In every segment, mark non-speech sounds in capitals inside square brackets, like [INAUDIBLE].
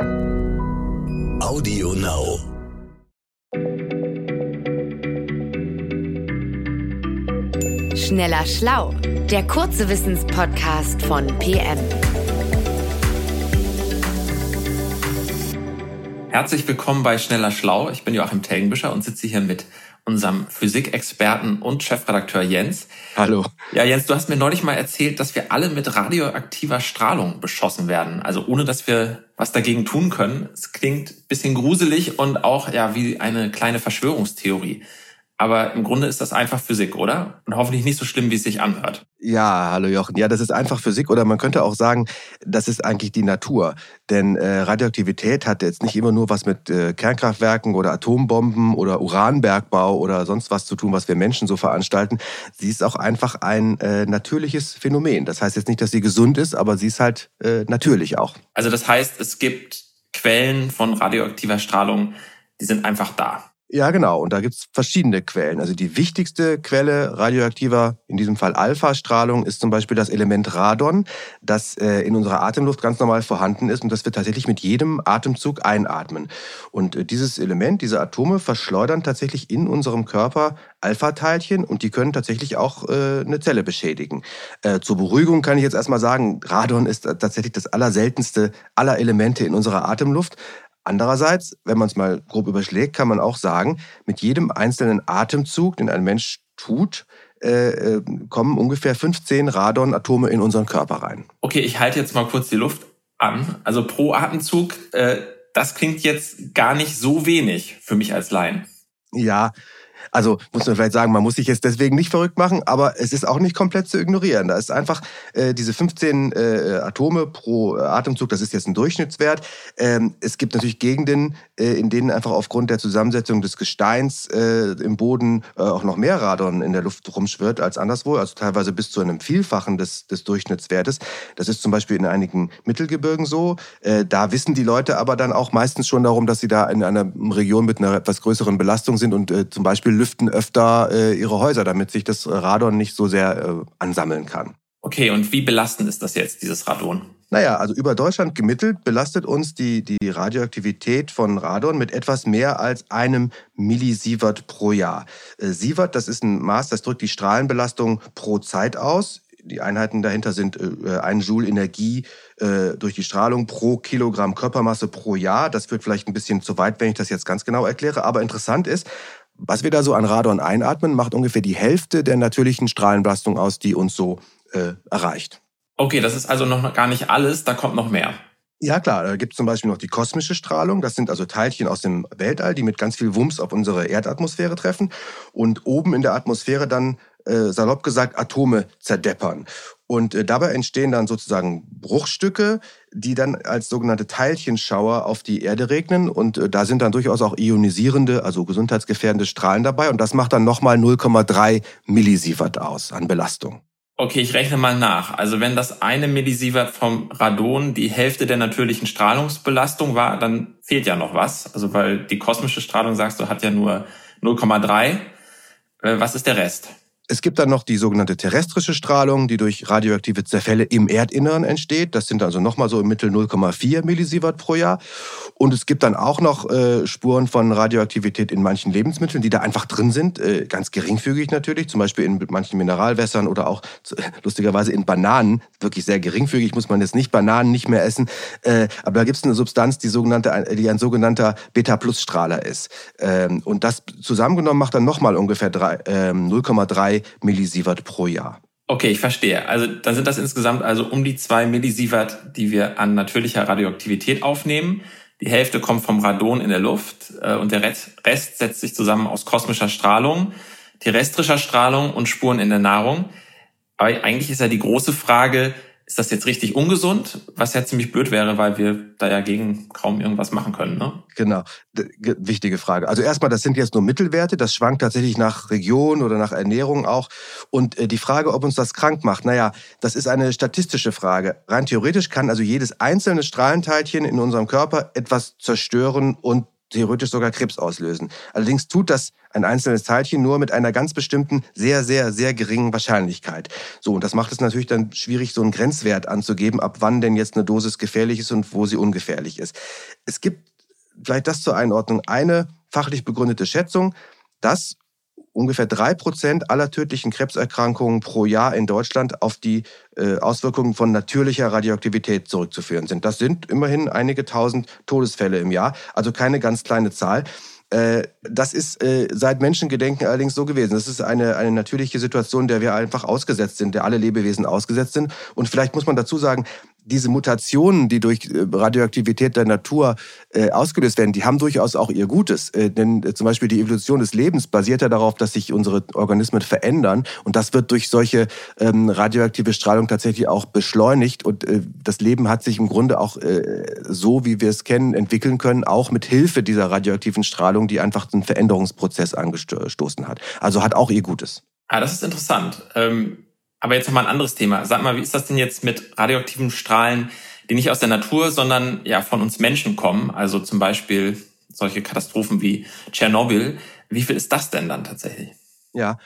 Audio Now. Schneller Schlau, der kurze Wissenspodcast von PM. Herzlich willkommen bei Schneller Schlau. Ich bin Joachim Telgenbischer und sitze hier mit unserem Physikexperten und Chefredakteur Jens. Hallo. Ja, Jens, du hast mir neulich mal erzählt, dass wir alle mit radioaktiver Strahlung beschossen werden. Also ohne, dass wir was dagegen tun können. Es klingt ein bisschen gruselig und auch ja wie eine kleine Verschwörungstheorie. Aber im Grunde ist das einfach Physik, oder? Und hoffentlich nicht so schlimm, wie es sich anhört. Ja, hallo Jochen. Ja, das ist einfach Physik oder man könnte auch sagen, das ist eigentlich die Natur. Denn äh, Radioaktivität hat jetzt nicht immer nur was mit äh, Kernkraftwerken oder Atombomben oder Uranbergbau oder sonst was zu tun, was wir Menschen so veranstalten. Sie ist auch einfach ein äh, natürliches Phänomen. Das heißt jetzt nicht, dass sie gesund ist, aber sie ist halt äh, natürlich auch. Also das heißt, es gibt Quellen von radioaktiver Strahlung, die sind einfach da. Ja, genau. Und da gibt's verschiedene Quellen. Also die wichtigste Quelle radioaktiver, in diesem Fall Alpha-Strahlung, ist zum Beispiel das Element Radon, das äh, in unserer Atemluft ganz normal vorhanden ist und das wir tatsächlich mit jedem Atemzug einatmen. Und äh, dieses Element, diese Atome verschleudern tatsächlich in unserem Körper Alpha-Teilchen und die können tatsächlich auch äh, eine Zelle beschädigen. Äh, zur Beruhigung kann ich jetzt erstmal sagen, Radon ist tatsächlich das allerseltenste aller Elemente in unserer Atemluft. Andererseits, wenn man es mal grob überschlägt, kann man auch sagen, mit jedem einzelnen Atemzug, den ein Mensch tut, äh, äh kommen ungefähr 15 Radonatome in unseren Körper rein. Okay, ich halte jetzt mal kurz die Luft an. Also pro Atemzug, äh, das klingt jetzt gar nicht so wenig für mich als Laien. Ja, also muss man vielleicht sagen, man muss sich jetzt deswegen nicht verrückt machen, aber es ist auch nicht komplett zu ignorieren. Da ist einfach äh, diese 15 äh, Atome pro Atemzug, das ist jetzt ein Durchschnittswert. Ähm, es gibt natürlich Gegenden, äh, in denen einfach aufgrund der Zusammensetzung des Gesteins äh, im Boden äh, auch noch mehr Radon in der Luft rumschwirrt als anderswo, also teilweise bis zu einem Vielfachen des, des Durchschnittswertes. Das ist zum Beispiel in einigen Mittelgebirgen so. Äh, da wissen die Leute aber dann auch meistens schon darum, dass sie da in einer Region mit einer etwas größeren Belastung sind und zum Beispiel belüften öfter äh, ihre Häuser, damit sich das Radon nicht so sehr äh, ansammeln kann. Okay, und wie belastend ist das jetzt, dieses Radon? Naja, also über Deutschland gemittelt belastet uns die, die Radioaktivität von Radon mit etwas mehr als einem Millisievert pro Jahr. Äh, Sievert, das ist ein Maß, das drückt die Strahlenbelastung pro Zeit aus. Die Einheiten dahinter sind äh, ein Joule Energie äh, durch die Strahlung pro Kilogramm Körpermasse pro Jahr. Das wird vielleicht ein bisschen zu weit, wenn ich das jetzt ganz genau erkläre. Aber interessant ist, was wir da so an Radon einatmen, macht ungefähr die Hälfte der natürlichen Strahlenbelastung aus, die uns so äh, erreicht. Okay, das ist also noch gar nicht alles, da kommt noch mehr. Ja klar, da gibt es zum Beispiel noch die kosmische Strahlung. Das sind also Teilchen aus dem Weltall, die mit ganz viel Wumms auf unsere Erdatmosphäre treffen und oben in der Atmosphäre dann äh, salopp gesagt Atome zerdeppern. Und äh, dabei entstehen dann sozusagen Bruchstücke, die dann als sogenannte Teilchenschauer auf die Erde regnen. Und äh, da sind dann durchaus auch ionisierende, also gesundheitsgefährdende Strahlen dabei. Und das macht dann nochmal 0,3 Millisievert aus an Belastung. Okay, ich rechne mal nach. Also wenn das eine Millisievert vom Radon die Hälfte der natürlichen Strahlungsbelastung war, dann fehlt ja noch was. Also weil die kosmische Strahlung, sagst du, hat ja nur 0,3. Äh, was ist der Rest? Es gibt dann noch die sogenannte terrestrische Strahlung, die durch radioaktive Zerfälle im Erdinneren entsteht. Das sind also nochmal so im Mittel 0,4 Millisievert pro Jahr. Und es gibt dann auch noch äh, Spuren von Radioaktivität in manchen Lebensmitteln, die da einfach drin sind, äh, ganz geringfügig natürlich, zum Beispiel in manchen Mineralwässern oder auch lustigerweise in Bananen, wirklich sehr geringfügig, muss man jetzt nicht Bananen nicht mehr essen. Äh, aber da gibt es eine Substanz, die, sogenannte, die ein sogenannter Beta-Plus-Strahler ist. Ähm, und das zusammengenommen macht dann nochmal ungefähr 0,3 Millisievert pro Jahr. Okay, ich verstehe. Also dann sind das insgesamt also um die zwei Millisievert, die wir an natürlicher Radioaktivität aufnehmen. Die Hälfte kommt vom Radon in der Luft äh, und der Rest setzt sich zusammen aus kosmischer Strahlung, terrestrischer Strahlung und Spuren in der Nahrung. Aber eigentlich ist ja die große Frage, ist das jetzt richtig ungesund? Was ja ziemlich blöd wäre, weil wir da ja gegen kaum irgendwas machen können. Ne? Genau, wichtige Frage. Also erstmal, das sind jetzt nur Mittelwerte. Das schwankt tatsächlich nach Region oder nach Ernährung auch. Und äh, die Frage, ob uns das krank macht, naja, das ist eine statistische Frage. Rein theoretisch kann also jedes einzelne Strahlenteilchen in unserem Körper etwas zerstören und theoretisch sogar Krebs auslösen. Allerdings tut das ein einzelnes Teilchen nur mit einer ganz bestimmten, sehr, sehr, sehr geringen Wahrscheinlichkeit. So, und das macht es natürlich dann schwierig, so einen Grenzwert anzugeben, ab wann denn jetzt eine Dosis gefährlich ist und wo sie ungefährlich ist. Es gibt vielleicht das zur Einordnung eine fachlich begründete Schätzung, dass ungefähr drei Prozent aller tödlichen Krebserkrankungen pro Jahr in Deutschland auf die äh, Auswirkungen von natürlicher Radioaktivität zurückzuführen sind. Das sind immerhin einige tausend Todesfälle im Jahr, also keine ganz kleine Zahl. Äh, das ist äh, seit Menschengedenken allerdings so gewesen. Das ist eine, eine natürliche Situation, der wir einfach ausgesetzt sind, der alle Lebewesen ausgesetzt sind. Und vielleicht muss man dazu sagen, diese Mutationen, die durch äh, Radioaktivität der Natur äh, ausgelöst werden, die haben durchaus auch ihr Gutes. Äh, denn äh, zum Beispiel die Evolution des Lebens basiert ja darauf, dass sich unsere Organismen verändern. Und das wird durch solche ähm, radioaktive Strahlung tatsächlich auch beschleunigt. Und äh, das Leben hat sich im Grunde auch äh, so, wie wir es kennen, entwickeln können, auch mit Hilfe dieser radioaktiven Strahlung, die einfach einen Veränderungsprozess angestoßen hat. Also hat auch ihr Gutes. Ah, das ist interessant. Ähm aber jetzt nochmal ein anderes Thema. Sag mal, wie ist das denn jetzt mit radioaktiven Strahlen, die nicht aus der Natur, sondern ja von uns Menschen kommen? Also zum Beispiel solche Katastrophen wie Tschernobyl. Wie viel ist das denn dann tatsächlich? Ja,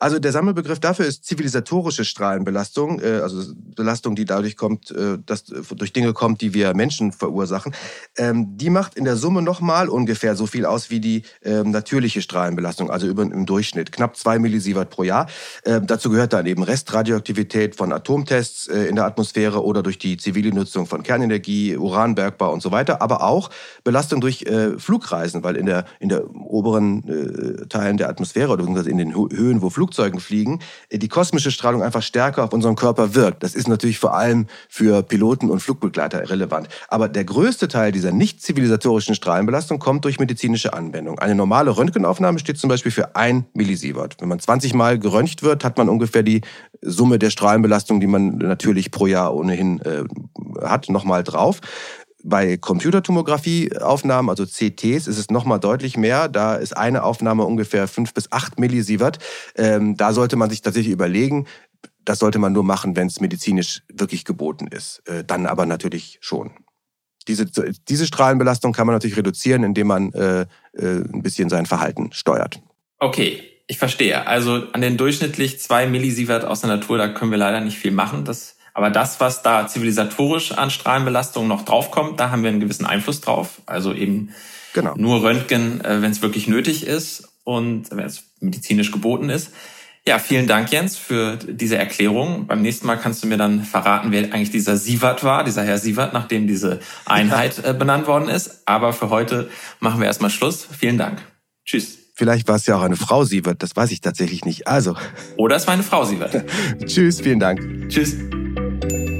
also der Sammelbegriff dafür ist zivilisatorische Strahlenbelastung, äh, also Belastung, die dadurch kommt, äh, dass äh, durch Dinge kommt, die wir Menschen verursachen. Ähm, die macht in der Summe nochmal ungefähr so viel aus wie die ähm, natürliche Strahlenbelastung, also im Durchschnitt knapp zwei Millisievert pro Jahr. Ähm, dazu gehört dann eben Restradioaktivität von Atomtests in der Atmosphäre oder durch die zivile Nutzung von Kernenergie, Uranbergbau und so weiter, aber auch Belastung durch Flugreisen, weil in der in der oberen Teilen der Atmosphäre oder in den den Höhen, wo Flugzeugen fliegen, äh, die kosmische Strahlung einfach stärker auf unseren Körper wirkt. Das ist natürlich vor allem für Piloten und Flugbegleiter relevant. Aber der größte Teil dieser nicht zivilisatorischen Strahlenbelastung kommt durch medizinische Anwendung. Eine normale Röntgenaufnahme steht zum Beispiel für ein Millisievert. Wenn man 20 Mal geröntgt wird, hat man ungefähr die Summe der Strahlenbelastung, die man natürlich pro Jahr ohnehin äh, hat, nochmal drauf. Bei Computertomographieaufnahmen, also CTs, ist es nochmal deutlich mehr. Da ist eine Aufnahme ungefähr fünf bis acht Millisievert. Ähm, da sollte man sich tatsächlich überlegen, das sollte man nur machen, wenn es medizinisch wirklich geboten ist. Äh, dann aber natürlich schon. Diese, diese Strahlenbelastung kann man natürlich reduzieren, indem man äh, äh, ein bisschen sein Verhalten steuert. Okay, ich verstehe. Also an den durchschnittlich zwei Millisievert aus der Natur, da können wir leider nicht viel machen. Das aber das, was da zivilisatorisch an Strahlenbelastung noch draufkommt, da haben wir einen gewissen Einfluss drauf. Also eben genau. nur Röntgen, äh, wenn es wirklich nötig ist und wenn es medizinisch geboten ist. Ja, vielen Dank, Jens, für diese Erklärung. Beim nächsten Mal kannst du mir dann verraten, wer eigentlich dieser Sievert war, dieser Herr Sievert, nachdem diese Einheit äh, benannt worden ist. Aber für heute machen wir erstmal Schluss. Vielen Dank. Tschüss. Vielleicht war es ja auch eine Frau Sievert, das weiß ich tatsächlich nicht. Also. Oder es war eine Frau Sievert. [LAUGHS] Tschüss, vielen Dank. Tschüss.